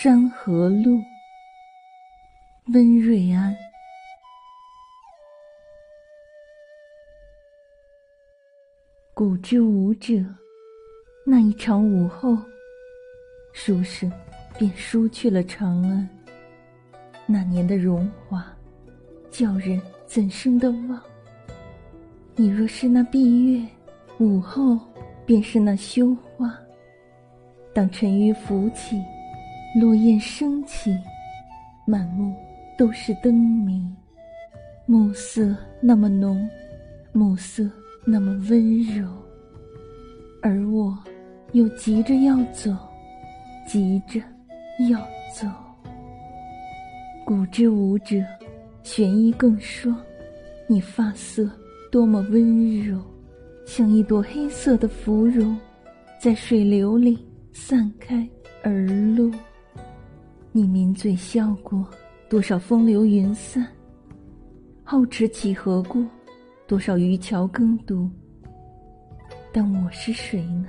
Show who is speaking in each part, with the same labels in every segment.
Speaker 1: 山河路，温瑞安。古之舞者，那一场午后，书生便输去了长安。那年的荣华，叫人怎生的忘？你若是那闭月，午后便是那羞花。当沉鱼浮起，落雁升起，满目都是灯明，暮色那么浓，暮色。那么温柔，而我又急着要走，急着要走。古之舞者，玄衣更霜，你发色多么温柔，像一朵黑色的芙蓉，在水流里散开而落。你抿嘴笑过，多少风流云散，后池几何故？多少渔樵耕读，但我是谁呢？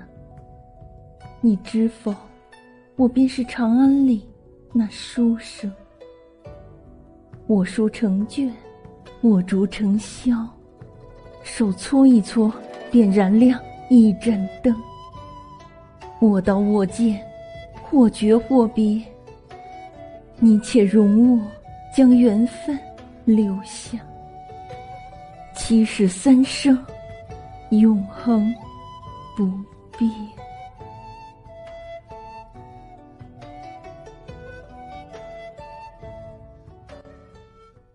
Speaker 1: 你知否？我便是长安里那书生。我书成卷，我竹成箫，手搓一搓，便燃亮一盏灯。我刀我剑，或绝或别，你且容我将缘分留下。七世三生，永恒不变。